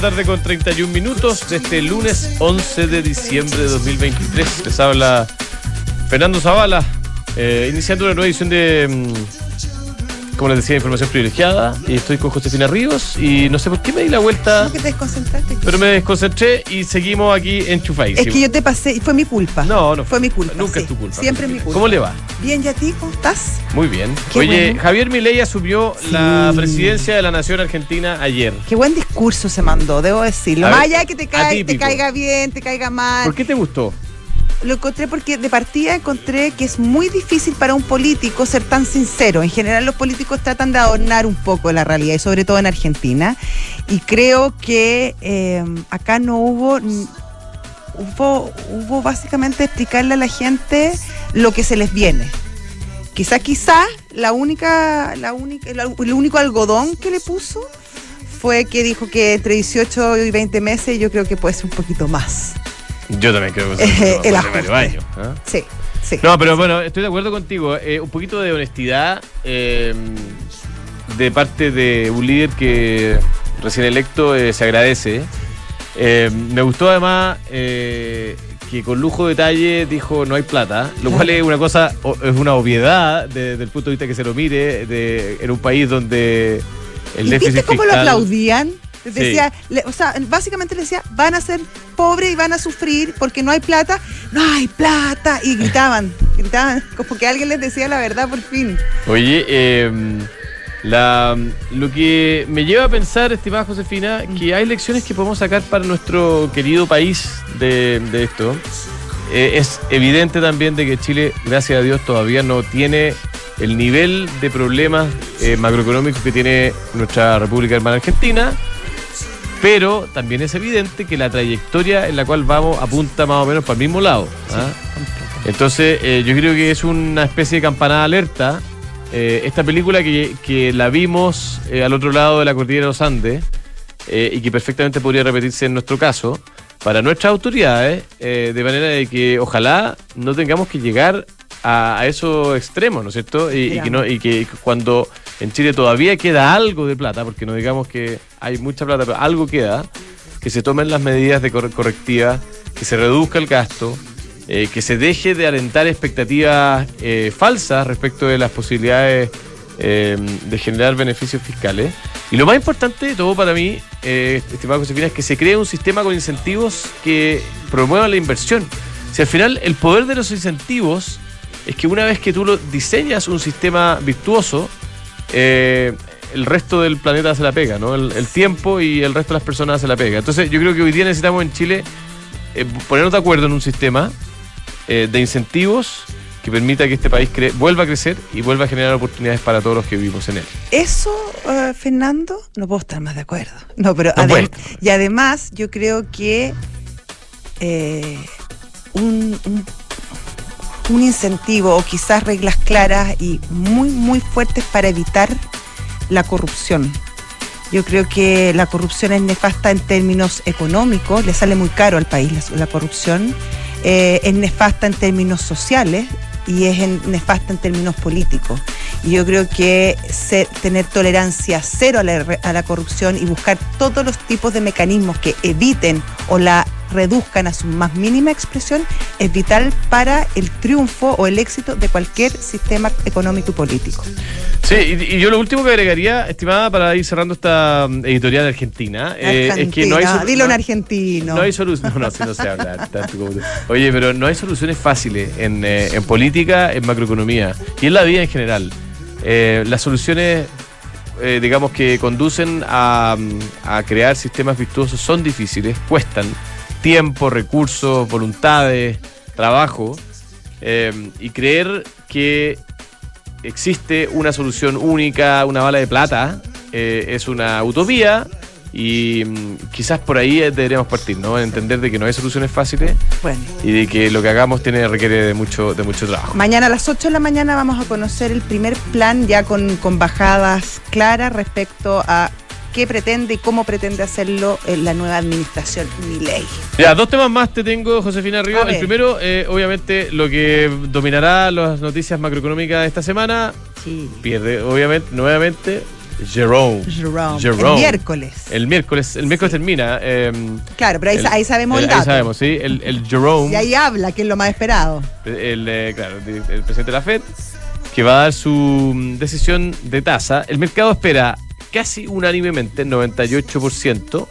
tarde con 31 minutos de este lunes 11 de diciembre de 2023. Les habla Fernando Zavala, eh, iniciando una nueva edición de, mm, como les decía, información privilegiada. Y estoy con Josefina Ríos y no sé por qué me di la vuelta, ¿Cómo que te desconcentraste? pero me desconcentré y seguimos aquí Es enchufadísimos. que yo te pasé, y fue mi culpa. No, no Fue mi culpa. Nunca sí. es tu culpa. Siempre es mi culpa. ¿Cómo le va? Bien, ¿y a ti? ¿Cómo estás? Muy bien. Qué Oye, bueno. Javier Milei asumió Sí. la presidencia de la Nación Argentina ayer. Qué buen discurso se mandó, debo decirlo. A Más ver, allá de que te, cae- te caiga bien, te caiga mal. ¿Por qué te gustó? Lo encontré porque de partida encontré que es muy difícil para un político ser tan sincero. En general los políticos tratan de adornar un poco la realidad y sobre todo en Argentina. Y creo que eh, acá no hubo, hubo, hubo básicamente explicarle a la gente lo que se les viene. Quizá, quizá la única, la única, el único algodón que le puso fue que dijo que entre 18 y 20 meses yo creo que puede ser un poquito más. Yo también creo que Eh, el ajuste. años. Sí, sí. No, pero bueno, estoy de acuerdo contigo. Eh, un poquito de honestidad eh, de parte de un líder que recién electo eh, se agradece. Me gustó además que con lujo de detalle dijo no hay plata, lo cual es una cosa, es una obviedad de- desde el punto de vista que se lo mire de, en un país donde el ¿Y déficit viste cómo lo aplaudían? Sí. Decía, le- o sea, básicamente le decía, van a ser pobres y van a sufrir porque no hay plata. No hay plata. Y gritaban, gritaban, como que alguien les decía la verdad por fin. Oye, eh, la, lo que me lleva a pensar, estimada Josefina, que hay lecciones que podemos sacar para nuestro querido país de, de esto. Eh, es evidente también de que Chile, gracias a Dios, todavía no tiene el nivel de problemas eh, macroeconómicos que tiene nuestra República Hermana Argentina. Pero también es evidente que la trayectoria en la cual vamos apunta más o menos para el mismo lado. ¿ah? Entonces, eh, yo creo que es una especie de campanada alerta. Eh, esta película que, que la vimos eh, al otro lado de la cordillera de los Andes y que perfectamente podría repetirse en nuestro caso, para nuestras autoridades, de manera de que ojalá no tengamos que llegar a, a esos extremos, ¿no es cierto? Y, y que no, y que cuando en Chile todavía queda algo de plata, porque no digamos que hay mucha plata, pero algo queda, que se tomen las medidas de cor- correctivas, que se reduzca el gasto, eh, que se deje de alentar expectativas eh, falsas respecto de las posibilidades eh, de generar beneficios fiscales. Y lo más importante de todo para mí, eh, estimado Josefina, es que se cree un sistema con incentivos que promuevan la inversión. Si al final el poder de los incentivos es que una vez que tú lo diseñas un sistema virtuoso, eh, el resto del planeta se la pega, ¿no? El, el tiempo y el resto de las personas se la pega. Entonces yo creo que hoy día necesitamos en Chile eh, ponernos de acuerdo en un sistema eh, de incentivos que permita que este país cre- vuelva a crecer y vuelva a generar oportunidades para todos los que vivimos en él. Eso, eh, Fernando, no puedo estar más de acuerdo. No, pero No adem- puedes. y además yo creo que eh, un, un- un incentivo o quizás reglas claras y muy, muy fuertes para evitar la corrupción. Yo creo que la corrupción es nefasta en términos económicos, le sale muy caro al país la, corrupción, eh, es nefasta en términos sociales y es nefasta en términos políticos. Y yo creo que ser- tener tolerancia cero a la corrupción y buscar todos los tipos de mecanismos que eviten o la reduzcan a su más mínima expresión es vital para el triunfo o el éxito de cualquier sistema económico y político. Sí, y, y yo lo último que agregaría, estimada, para ir cerrando esta mm, editorial argentina, eh, es que no hay... Dilo en no- argentino. No hay solución. No, no, si no se habla tanto como tú. Oye, pero no hay soluciones fáciles en, eh, en política, en macroeconomía y en la vida en general. Eh, las soluciones, eh, digamos, que conducen a, mm, a crear sistemas virtuosos son difíciles, cuestan tiempo, recursos, voluntades, trabajo. eh, y creer que existe una solución única, una bala de plata, eh, es una utopía y mm, quizás por ahí eh, deberíamos partir, ¿no? Entender de que no hay soluciones fáciles Bueno. y de que lo que hagamos tiene requiere de mucho, de mucho trabajo. Mañana a las 8 de la mañana vamos a conocer el primer plan ya con, con bajadas claras respecto a qué pretende y cómo pretende hacerlo eh, la nueva administración Milei. Ya, dos temas más te tengo, Josefina Río. El primero, eh, obviamente, lo que dominará las noticias macroeconómicas de esta semana, Sí. pierde, obviamente, nuevamente, Jerome. Jerome. Jerome. El miércoles. El miércoles, el miércoles termina. eh, Claro, pero ahí, el- sa- ahí sabemos el, el- dato. Ahí sabemos, sí. El, el Jerome, Y ahí habla, que es lo más esperado. el, eh, claro, el, el presidente de la Fed, que va a dar su mm, decisión de tasa. El mercado espera casi unánimemente, 98%,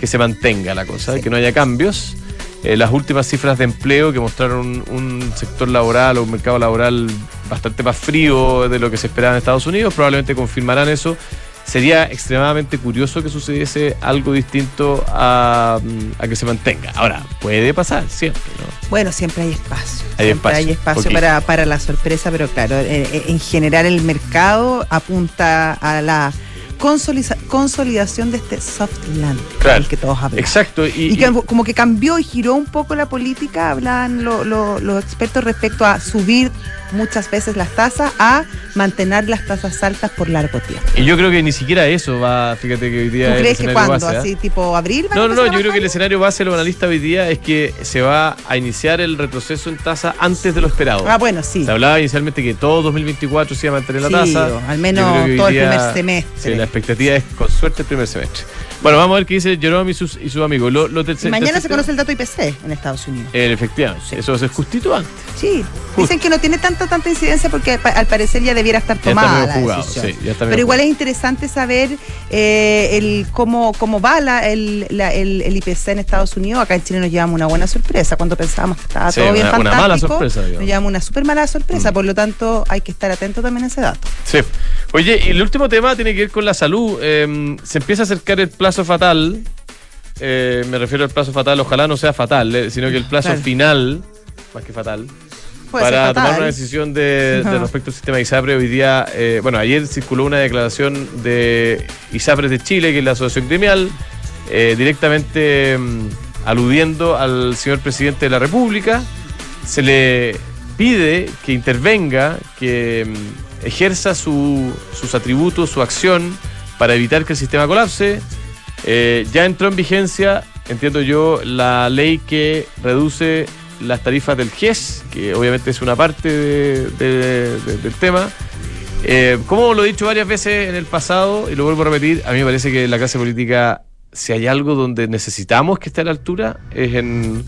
que se mantenga la cosa, Sí. que no haya cambios. Eh, las últimas cifras de empleo que mostraron un sector laboral o un mercado laboral bastante más frío de lo que se esperaba en Estados Unidos probablemente confirmarán eso. Sería extremadamente curioso que sucediese algo distinto a, mm, a que se mantenga. Ahora, puede pasar siempre, ¿no? Bueno, siempre hay espacio. Hay siempre espacio, hay espacio para, para la sorpresa, pero claro, eh, eh, en general el mercado apunta a la consolidación de este soft land Claro. del que todos. Exacto. Y, Y que como que cambió y giró un poco la política, hablan lo- lo- los expertos respecto a subir muchas veces las tasas, a mantener las tasas altas por largo tiempo. y yo creo que ni siquiera eso va, fíjate que hoy día ¿Tú el crees que cuando? base, ¿ah? ¿Así tipo abril? No, no, no, yo creo que el escenario base de los analistas hoy día es que se va a iniciar el retroceso en tasa antes de lo esperado. Ah, bueno, sí. Se hablaba inicialmente que todo 2024 se iba a mantener la Sí, tasa. al menos todo el primer semestre. Sí, la expectativa es con suerte el primer semestre. Bueno, vamos a ver qué dice Jerome y sus, y sus amigos. Lo, lo tercer- mañana tercer se conoce el dato IPC en Estados Unidos. Eh, efectivamente, eso es justito antes. Sí, dicen que no tiene tanta tanta incidencia porque al parecer ya debiera estar Ya está tomada medio la jugado, decisión. sí, ya está Pero igual es jugado. interesante saber eh, el cómo, cómo va la- el, la- el- el IPC en Estados Unidos. Acá en Chile nos llevamos una buena sorpresa. Cuando pensábamos que estaba Sí, todo bien una- una fantástico, mala sorpresa, digamos. nos llevamos una súper mala sorpresa. Mm. Por lo tanto, hay que estar atento también a ese dato. Sí. Oye, y el último tema tiene que ver con la salud. Eh, se empieza a acercar el plazo fatal. Eh, me refiero al plazo fatal, ojalá no sea fatal, eh, sino que el plazo Claro. final, más que fatal, Puede para ser tomar fatal. una decisión de, de Ajá. respecto al sistema ISAPRE. Hoy día, eh, bueno, ayer circuló una declaración de ISAPRES de Chile, que es la asociación gremial, eh, directamente mm, aludiendo al señor presidente de la República. Se le pide que intervenga, que mm, ejerza su- sus atributos, su acción para evitar que el sistema colapse. Eh, ya entró en vigencia, entiendo yo, la ley que reduce las tarifas del GES, que obviamente es una parte de- de- de- del tema. Eh, como lo he dicho varias veces en el pasado, y lo vuelvo a repetir, a mí me parece que la clase política, si hay algo donde necesitamos que esté a la altura, es en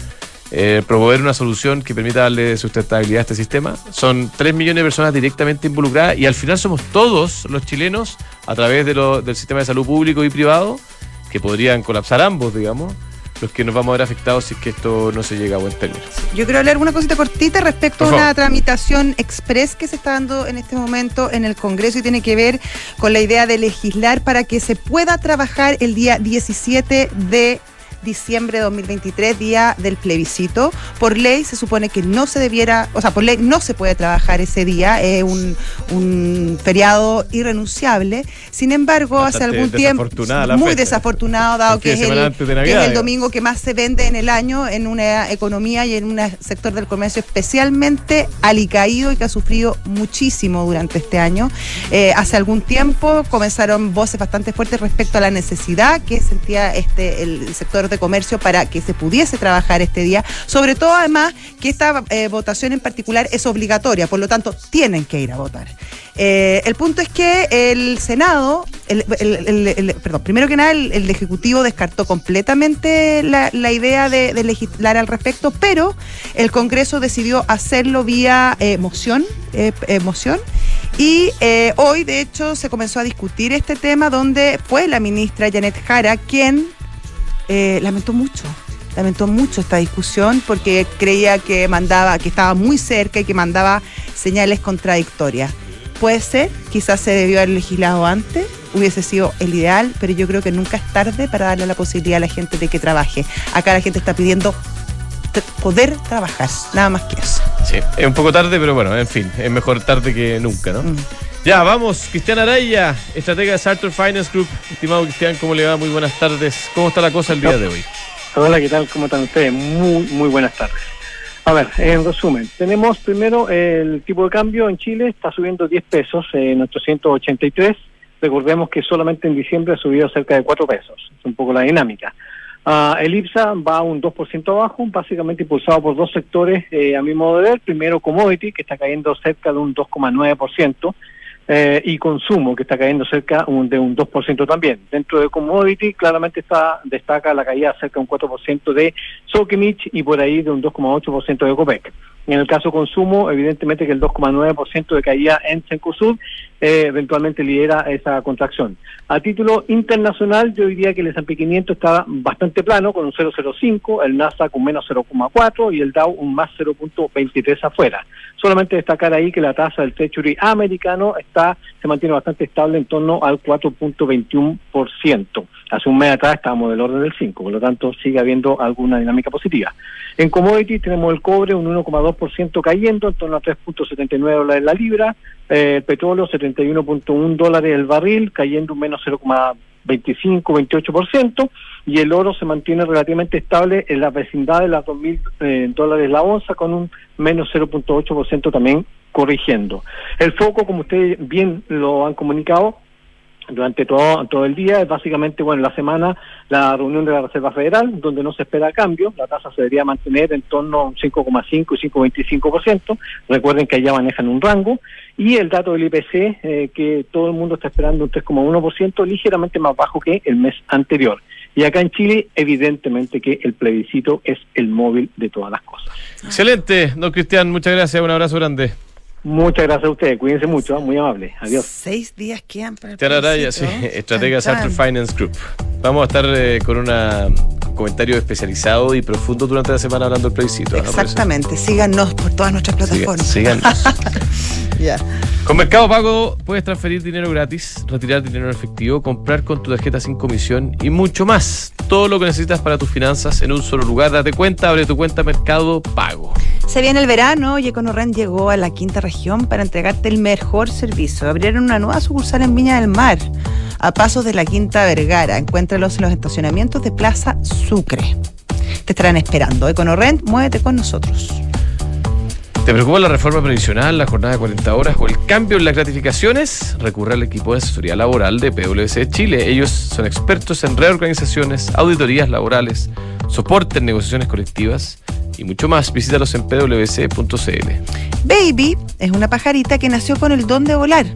eh, promover una solución que permita darle sustentabilidad a este sistema. Son 3 millones de personas directamente involucradas y al final somos todos los chilenos, a través del sistema de salud público y privado, que podrían colapsar ambos, digamos, los que nos vamos a ver afectados si es que esto no se llega a buen término. Yo quiero leer una cosita cortita respecto a una tramitación express que se está dando en este momento en el Congreso y tiene que ver con la idea de legislar para que se pueda trabajar el día 17 de diciembre de 2023, día del plebiscito. Por ley se supone que no se debiera, o sea, por ley no se puede trabajar ese día, es un, un feriado irrenunciable. Sin embargo, hace algún tiempo, muy fecha. desafortunado, dado que es el, que es domingo que más se vende en el año en una economía y en un sector del comercio especialmente alicaído y que ha sufrido muchísimo durante este año. Eh, hace algún tiempo comenzaron voces bastante fuertes respecto a la necesidad que sentía este el sector de comercio para que se pudiese trabajar este día, sobre todo además que esta eh, votación en particular es obligatoria, por lo tanto tienen que ir a votar. Eh, el punto es que el Senado, el, perdón, primero que nada, el, Ejecutivo descartó completamente la, idea de, legislar al respecto, pero el Congreso decidió hacerlo vía eh, moción, moción. Y hoy, de hecho, se comenzó a discutir este tema donde fue la ministra Janet Jara quien eh, lamentó mucho. Lamentó mucho esta discusión porque creía que mandaba, que estaba muy cerca y que mandaba señales contradictorias. Puede ser, quizás se debió haber legislado antes, hubiese sido el ideal, pero yo creo que nunca es tarde para darle la posibilidad a la gente de que trabaje. Acá la gente está pidiendo poder trabajar, nada más que eso. Sí, es un poco tarde, pero bueno, en fin, es mejor tarde que nunca, ¿no? Mm. Ya, vamos, Cristian Araya, estratega de Sartor Finance Group. Estimado Cristian, ¿cómo le va? Muy buenas tardes. ¿Cómo está la cosa el día de hoy? Hola, ¿qué tal? ¿Cómo están ustedes? Muy, muy buenas tardes. A ver, en resumen, tenemos primero el tipo de cambio en Chile está subiendo 10 pesos en 883. Recordemos que solamente en diciembre ha subido cerca de 4 pesos. Es un poco la dinámica. Ah, el IPSA va un 2% abajo, básicamente impulsado por dos sectores eh, a mi modo de ver. Primero, commodity, que está cayendo cerca de un 2,9%. Eh, y consumo, que está cayendo cerca de un 2% también. Dentro de commodity, claramente está destaca la caída cerca de un 4% de Sokimich y por ahí de un 2,8% de Copec. En el caso consumo, evidentemente que el 2,9% de caída en Cencosud eh, eventualmente lidera esa contracción. A título internacional, yo diría que el S&P 500 está bastante plano, con un 0,05, el Nasdaq un menos 0,4 y el Dow un más 0,23 afuera. Solamente destacar ahí que la tasa del Treasury americano está se mantiene bastante estable en torno al 4.21%. Hace un mes atrás estábamos del orden del 5, por lo tanto sigue habiendo alguna dinámica positiva. En commodities tenemos el cobre un 1,2% cayendo, en torno a 3.79 dólares la libra, eh, el petróleo 71.1 dólares el barril, cayendo un menos 0,25-28%, y el oro se mantiene relativamente estable en la vecindad de las 2.000 eh, dólares la onza, con un menos 0.8% también corrigiendo. El foco, como ustedes bien lo han comunicado, durante todo, todo el día. Es básicamente, bueno, la semana la reunión de la Reserva Federal, donde no se espera cambio. La tasa se debería mantener en torno a un 5,5 y 5,25%. Recuerden que allá manejan un rango. Y el dato del IPC, eh, que todo el mundo está esperando un 3,1%, ligeramente más bajo que el mes anterior. Y acá en Chile, evidentemente que el plebiscito es el móvil de todas las cosas. Excelente, don Cristian, muchas gracias, un abrazo grande. Muchas gracias a ustedes, cuídense mucho, muy amable. Adiós. Seis días quedan para el Tiana Araya, sí, estratega Finance Group. Vamos a estar eh, con una, un comentario especializado y profundo durante la semana hablando del plebiscito. Exactamente, síganos por todas nuestras plataformas. síganos. Con Mercado Pago puedes transferir dinero gratis, retirar dinero en efectivo, comprar con tu tarjeta sin comisión y mucho más. Todo lo que necesitas para tus finanzas en un solo lugar. Date cuenta, abre tu cuenta Mercado Pago. Se viene el verano y EconoRent llegó a la quinta región para entregarte el mejor servicio. Abrieron una nueva sucursal en Viña del Mar, a pasos de la Quinta Vergara. Encuéntralos en los estacionamientos de Plaza Sucre. Te estarán esperando. EconoRent, muévete con nosotros. ¿Te preocupa la reforma previsional, la jornada de 40 horas o el cambio en las gratificaciones? Recurre al equipo de asesoría laboral de PwC Chile. Ellos son expertos en reorganizaciones, auditorías laborales, soporte en negociaciones colectivas y mucho más. Visítalos en pwc.cl. Baby es una pajarita que nació con el don de volar,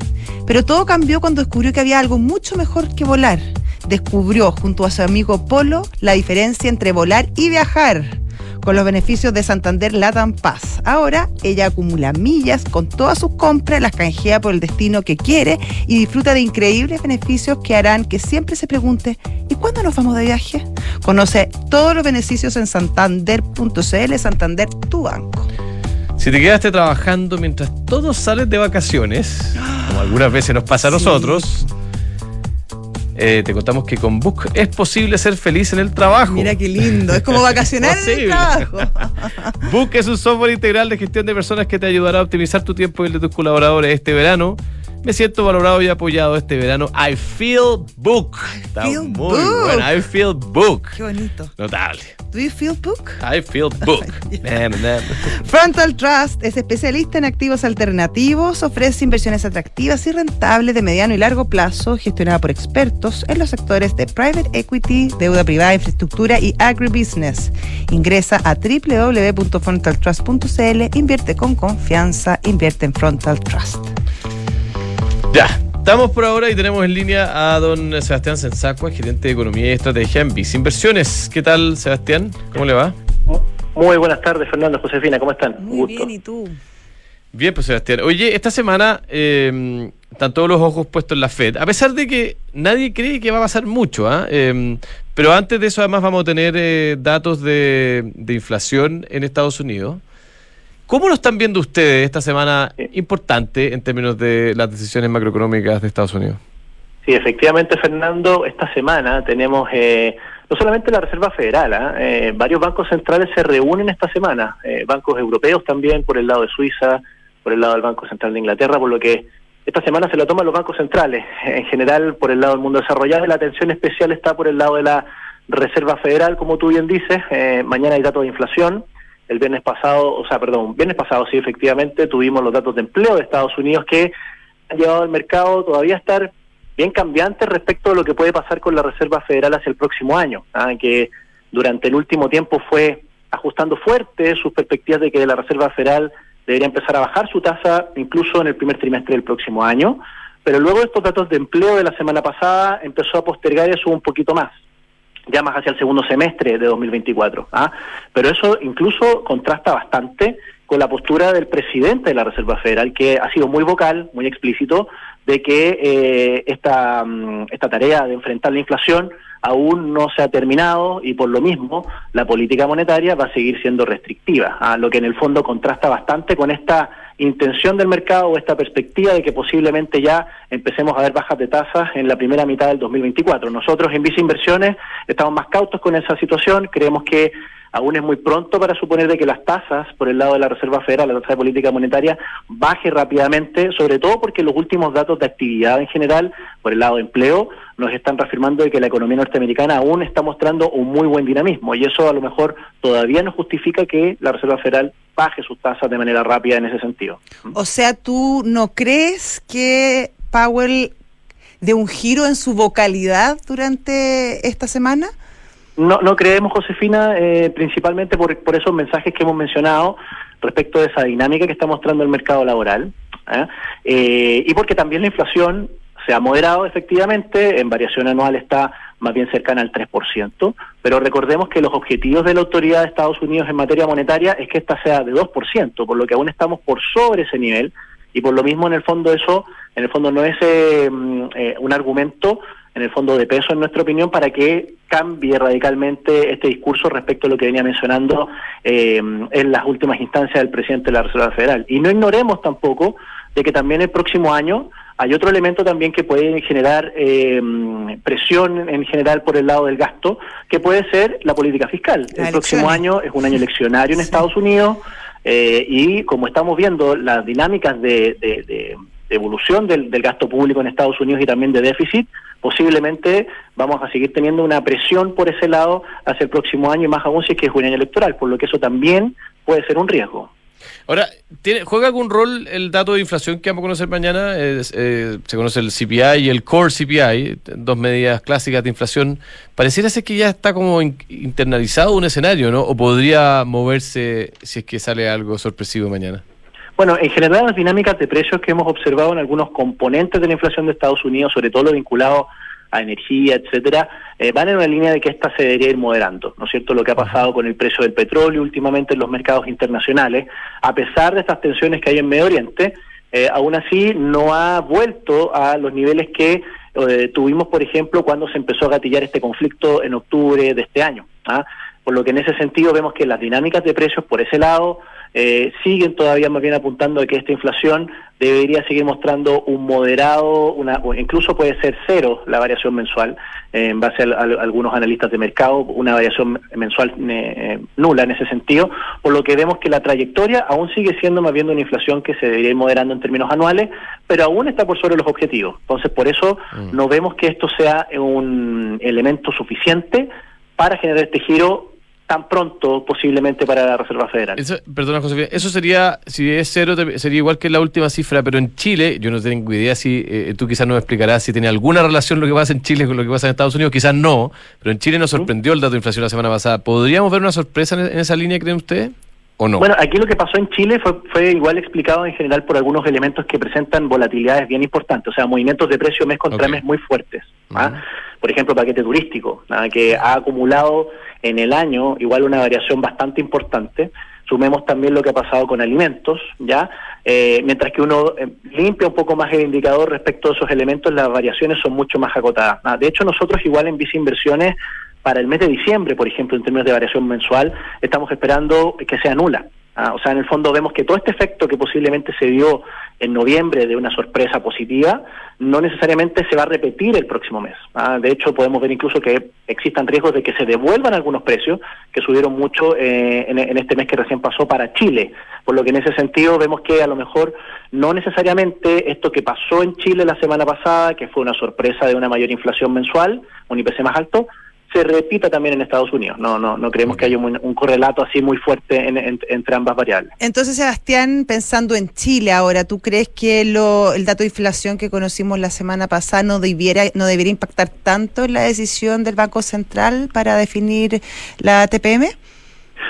pero todo cambió cuando descubrió que había algo mucho mejor que volar. Descubrió junto a su amigo Polo la diferencia entre volar y viajar con los beneficios de Santander Latam Paz. Ahora ella acumula millas con todas sus compras, las canjea por el destino que quiere y disfruta de increíbles beneficios que harán que siempre se pregunte ¿y cuándo nos vamos de viaje? Conoce todos los beneficios en santander.cl, Santander, tu banco. Si te quedaste trabajando mientras todos salen de vacaciones, como algunas veces nos pasa a nosotros, eh, te contamos que con Book es posible ser feliz en el trabajo. Mira qué lindo, es como vacacionar en el trabajo. Book es un software integral de gestión de personas que te ayudará a optimizar tu tiempo y el de tus colaboradores este verano. Me siento valorado y apoyado este verano. I feel book. Está muy bueno. I feel book. Qué bonito. Notable. Do you feel book? I feel book. Frontal Trust es especialista en activos alternativos, ofrece inversiones atractivas y rentables de mediano y largo plazo, gestionada por expertos en los sectores de private equity, deuda privada, infraestructura y agribusiness. Ingresa a www.frontaltrust.cl, invierte con confianza, invierte en Frontal Trust. Ya, estamos por ahora y tenemos en línea a don Sebastián Sensacua, gerente de Economía y Estrategia en BIS Inversiones. ¿Qué tal, Sebastián? ¿Cómo le va? Muy buenas tardes, Fernando, Josefina, ¿cómo están? Muy bien, ¿y tú? Bien, pues Sebastián. Oye, esta semana eh, están todos los ojos puestos en la Fed, a pesar de que nadie cree que va a pasar mucho, ¿ah? eh, pero antes de eso además vamos a tener eh, datos de, de inflación en Estados Unidos. ¿Cómo lo están viendo ustedes esta semana importante en términos de las decisiones macroeconómicas de Estados Unidos? Sí, efectivamente, Fernando, esta semana tenemos eh, no solamente la Reserva Federal, ¿ah? eh, varios bancos centrales se reúnen esta semana, eh, bancos europeos también por el lado de Suiza, por el lado del Banco Central de Inglaterra, por lo que esta semana se la toman los bancos centrales, en general por el lado del mundo desarrollado, y la atención especial está por el lado de la Reserva Federal, como tú bien dices, mañana hay datos de inflación, el viernes pasado, o sea, perdón, viernes pasado sí, efectivamente, tuvimos los datos de empleo de Estados Unidos que han llevado al mercado todavía a estar bien cambiante respecto a lo que puede pasar con la Reserva Federal hacia el próximo año, ¿ah? que durante el último tiempo fue ajustando fuerte sus perspectivas de que la Reserva Federal debería empezar a bajar su tasa incluso en el primer trimestre del próximo año. pero luego estos datos de empleo de la semana pasada empezó a postergar eso un poquito más ya más hacia el segundo semestre de 2024. ¿ah? Pero eso incluso contrasta bastante con la postura del presidente de la Reserva Federal, que ha sido muy vocal, muy explícito, de que eh, esta, mm, esta tarea de enfrentar la inflación aún no se ha terminado y por lo mismo la política monetaria va a seguir siendo restrictiva, ¿ah? lo que en el fondo contrasta bastante con esta intención del mercado o esta perspectiva de que posiblemente ya empecemos a ver bajas de tasas en la primera mitad del 2024. Nosotros en Visa Inversiones estamos más cautos con esa situación, creemos que aún es muy pronto para suponer de que las tasas por el lado de la Reserva Federal, la tasa de política monetaria, baje rápidamente, sobre todo porque los últimos datos de actividad en general, por el lado de empleo, nos están reafirmando de que la economía norteamericana aún está mostrando un muy buen dinamismo y eso a lo mejor todavía no justifica que la Reserva Federal baje sus tasas de manera rápida en ese sentido. O sea, ¿tú no crees que Powell de un giro en su vocalidad durante esta semana? No, no creemos, Josefina, eh, principalmente por, por esos mensajes que hemos mencionado respecto de esa dinámica que está mostrando el mercado laboral. ¿eh? Eh, y porque también la inflación se ha moderado efectivamente, en variación anual está más bien cercana al 3%, pero recordemos que los objetivos de la autoridad de Estados Unidos en materia monetaria es que esta sea de 2%, por lo que aún estamos por sobre ese nivel y por lo mismo en el fondo eso, en el fondo no es mm, un argumento en el fondo de peso, en nuestra opinión, para que cambie radicalmente este discurso respecto a lo que venía mencionando eh, en las últimas instancias del presidente de la Reserva Federal. Y no ignoremos tampoco de que también el próximo año hay otro elemento también que puede generar eh, presión en general por el lado del gasto, que puede ser la política fiscal. el próximo año es un año eleccionario en Estados Unidos eh, y como estamos viendo las dinámicas de, de, evolución del, del gasto público en Estados Unidos y también de déficit, posiblemente vamos a seguir teniendo una presión por ese lado hacia el próximo año y más aún si es que es un año electoral, por lo que eso también puede ser un riesgo. Ahora, ¿tiene, ¿juega algún rol el dato de inflación que vamos a conocer mañana? Eh, se conoce el CPI y el Core CPI, dos medidas clásicas de inflación. Pareciera ser que ya está como internalizado un escenario, ¿no? ¿O podría moverse si es que sale algo sorpresivo mañana? Bueno, en general las dinámicas de precios que hemos observado en algunos componentes de la inflación de Estados Unidos, sobre todo lo vinculado a energía, etcétera, eh, van en una línea de que esta se debería ir moderando, ¿no es cierto? Lo que ha pasado con el precio del petróleo últimamente en los mercados internacionales, a pesar de estas tensiones que hay en Medio Oriente, eh, aún así no ha vuelto a los niveles que eh, tuvimos, por ejemplo, cuando se empezó a gatillar este conflicto en octubre de este año. ¿ah? Por lo que en ese sentido vemos que las dinámicas de precios por ese lado eh, siguen todavía más bien apuntando a que esta inflación debería seguir mostrando un moderado, una, incluso puede ser cero la variación mensual, eh, en base a, algunos analistas de mercado, una variación mensual eh, nula en ese sentido, por lo que vemos que la trayectoria aún sigue siendo más bien una inflación que se debería ir moderando en términos anuales, pero aún está por sobre los objetivos. Entonces, por eso mm. no vemos que esto sea un elemento suficiente para generar este giro tan pronto posiblemente para la Reserva Federal. Eso, perdona, José, eso sería, si es cero, sería igual que la última cifra, pero en Chile, yo no tengo idea si eh, tú quizás nos explicarás si tiene alguna relación lo que pasa en Chile con lo que pasa en Estados Unidos, quizás no, pero en Chile nos sorprendió el dato de inflación la semana pasada. ¿Podríamos ver una sorpresa en, esa línea, creen ustedes? ¿O no? Bueno, aquí lo que pasó en Chile fue, fue igual explicado en general por algunos elementos que presentan volatilidades bien importantes, o sea, movimientos de precio mes contra mes muy fuertes. ¿ah? Por ejemplo, paquete turístico, que ha acumulado en el año igual una variación bastante importante. Sumemos también lo que ha pasado con alimentos, ¿ya? Eh, mientras que uno eh, limpia un poco más el indicador respecto a esos elementos, las variaciones son mucho más acotadas. Ah, de hecho, nosotros igual en Visa Inversiones, para el mes de diciembre, por ejemplo, en términos de variación mensual, estamos esperando que sea nula. Ah, o sea, en el fondo vemos que todo este efecto que posiblemente se dio en noviembre de una sorpresa positiva, no necesariamente se va a repetir el próximo mes. Ah, de hecho, podemos ver incluso que existan riesgos de que se devuelvan algunos precios que subieron mucho eh, en, en, este mes que recién pasó para Chile. Por lo que en ese sentido vemos que a lo mejor no necesariamente esto que pasó en Chile la semana pasada, que fue una sorpresa de una mayor inflación mensual, un IPC más alto, se repita también en Estados Unidos. No, no, no creemos que haya un, correlato así muy fuerte entre ambas variables. Entonces, Sebastián, pensando en Chile ahora, ¿tú crees que lo, el dato de inflación que conocimos la semana pasada no debiera, no debería impactar tanto en la decisión del Banco Central para definir la TPM?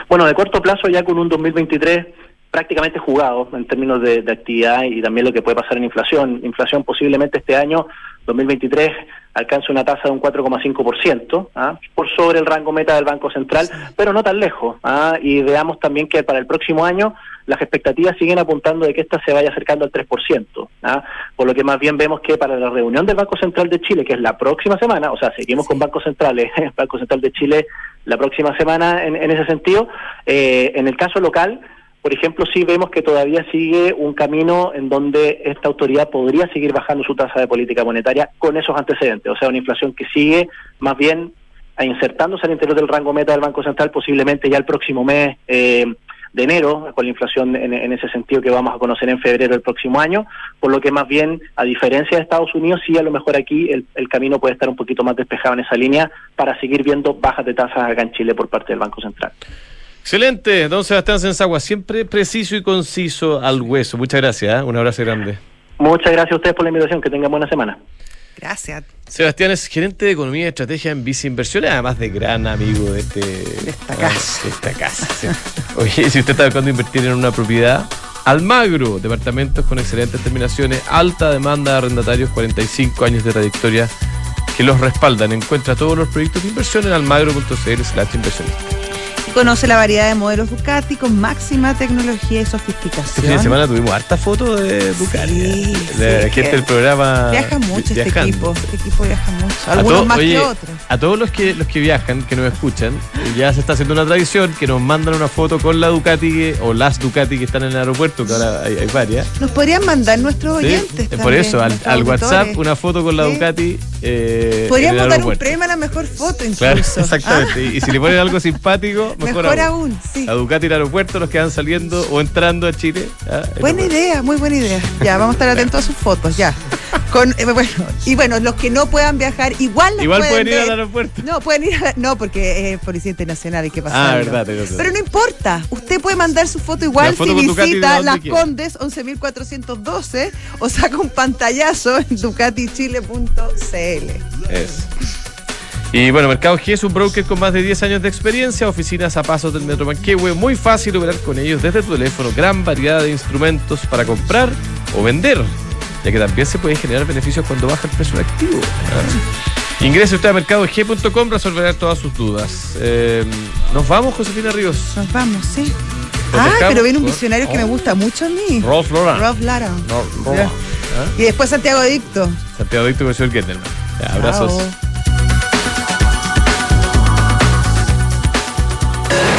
Bueno, de corto plazo, ya con un 2023 prácticamente jugado en términos de, actividad y también lo que puede pasar en inflación. Inflación posiblemente este año, 2023, alcance una tasa de un 4,5%, ¿ah? por sobre el rango meta del Banco Central, pero no tan lejos. ¿ah? Y veamos también que para el próximo año las expectativas siguen apuntando de que esta se vaya acercando al 3%. ¿ah? Por lo que más bien vemos que para la reunión del Banco Central de Chile, que es la próxima semana, o sea, seguimos con bancos centrales, el Banco Central de Chile la próxima semana en, ese sentido, eh, en el caso local, por ejemplo, sí vemos que todavía sigue un camino en donde esta autoridad podría seguir bajando su tasa de política monetaria con esos antecedentes, o sea, una inflación que sigue más bien insertándose al interior del rango meta del Banco Central posiblemente ya el próximo mes eh, de enero, con la inflación en, ese sentido que vamos a conocer en febrero del próximo año, por lo que más bien, a diferencia de Estados Unidos, sí a lo mejor aquí el, el camino puede estar un poquito más despejado en esa línea para seguir viendo bajas de tasas acá en Chile por parte del Banco Central. Excelente, don Sebastián Sensagua, siempre preciso y conciso al hueso. Muchas gracias, ¿eh? un abrazo grande. Muchas gracias a ustedes por la invitación, que tengan buena semana. Gracias. Sebastián es gerente de Economía y Estrategia en Vice Inversiones, además de gran amigo de, este, esta casa. De esta casa Oye, si usted está buscando invertir en una propiedad, Almagro, departamentos con excelentes terminaciones, alta demanda de arrendatarios, 45 años de trayectoria que los respaldan. Encuentra todos los proyectos de inversión en almagro.cl slash inversionista. Conoce la variedad de modelos Ducati con máxima tecnología y sofisticación. Este fin de semana tuvimos harta fotos de Ducati. Sí, gente del programa. Viaja mucho este equipo. Este equipo viaja mucho. Algunos más que otros. A todos los que, los que viajan, que nos escuchan, ya se está haciendo una tradición que nos mandan una foto con la Ducati o las Ducati que están en el aeropuerto, que ahora hay, varias. Nos podrían mandar nuestros oyentes. Por eso, al, WhatsApp una foto con la Ducati. Eh, Podríamos dar un premio a la mejor foto incluso. Claro, exactamente. Y, y si le ponen algo simpático, Mejor, aún. sí. A Ducati el aeropuerto, los que van saliendo o entrando a Chile. ¿ah? Buena idea, muy buena idea. Ya, vamos a estar atentos a sus fotos, ya. Con, eh, bueno, y bueno, los que no puedan viajar, igual Igual pueden, ir al aeropuerto. No, pueden ir No, porque es Policía Internacional, hay que pasar. Ah, verdad, Pero no importa, usted puede mandar su foto igual si visita Las Condes 11.412 o saca un pantallazo en ducatichile.cl. Eso. Y bueno, Mercado G es un broker con más de 10 años de experiencia, oficinas a pasos del Metro Manquehue, muy fácil operar con ellos desde tu teléfono, gran variedad de instrumentos para comprar o vender, ya que también se pueden generar beneficios cuando baja el precio activo. ¿ah? Ingrese usted a mercadog.com, resolverá todas sus dudas. Eh, nos vamos, Josefina Ríos. Nos vamos, sí. ah, pero viene un visionario que me gusta mucho a mí. Rolf Lauren. Rolf Lauren. Y después Santiago Dicto. Santiago Dicto con el señor Gendelman. Abrazos.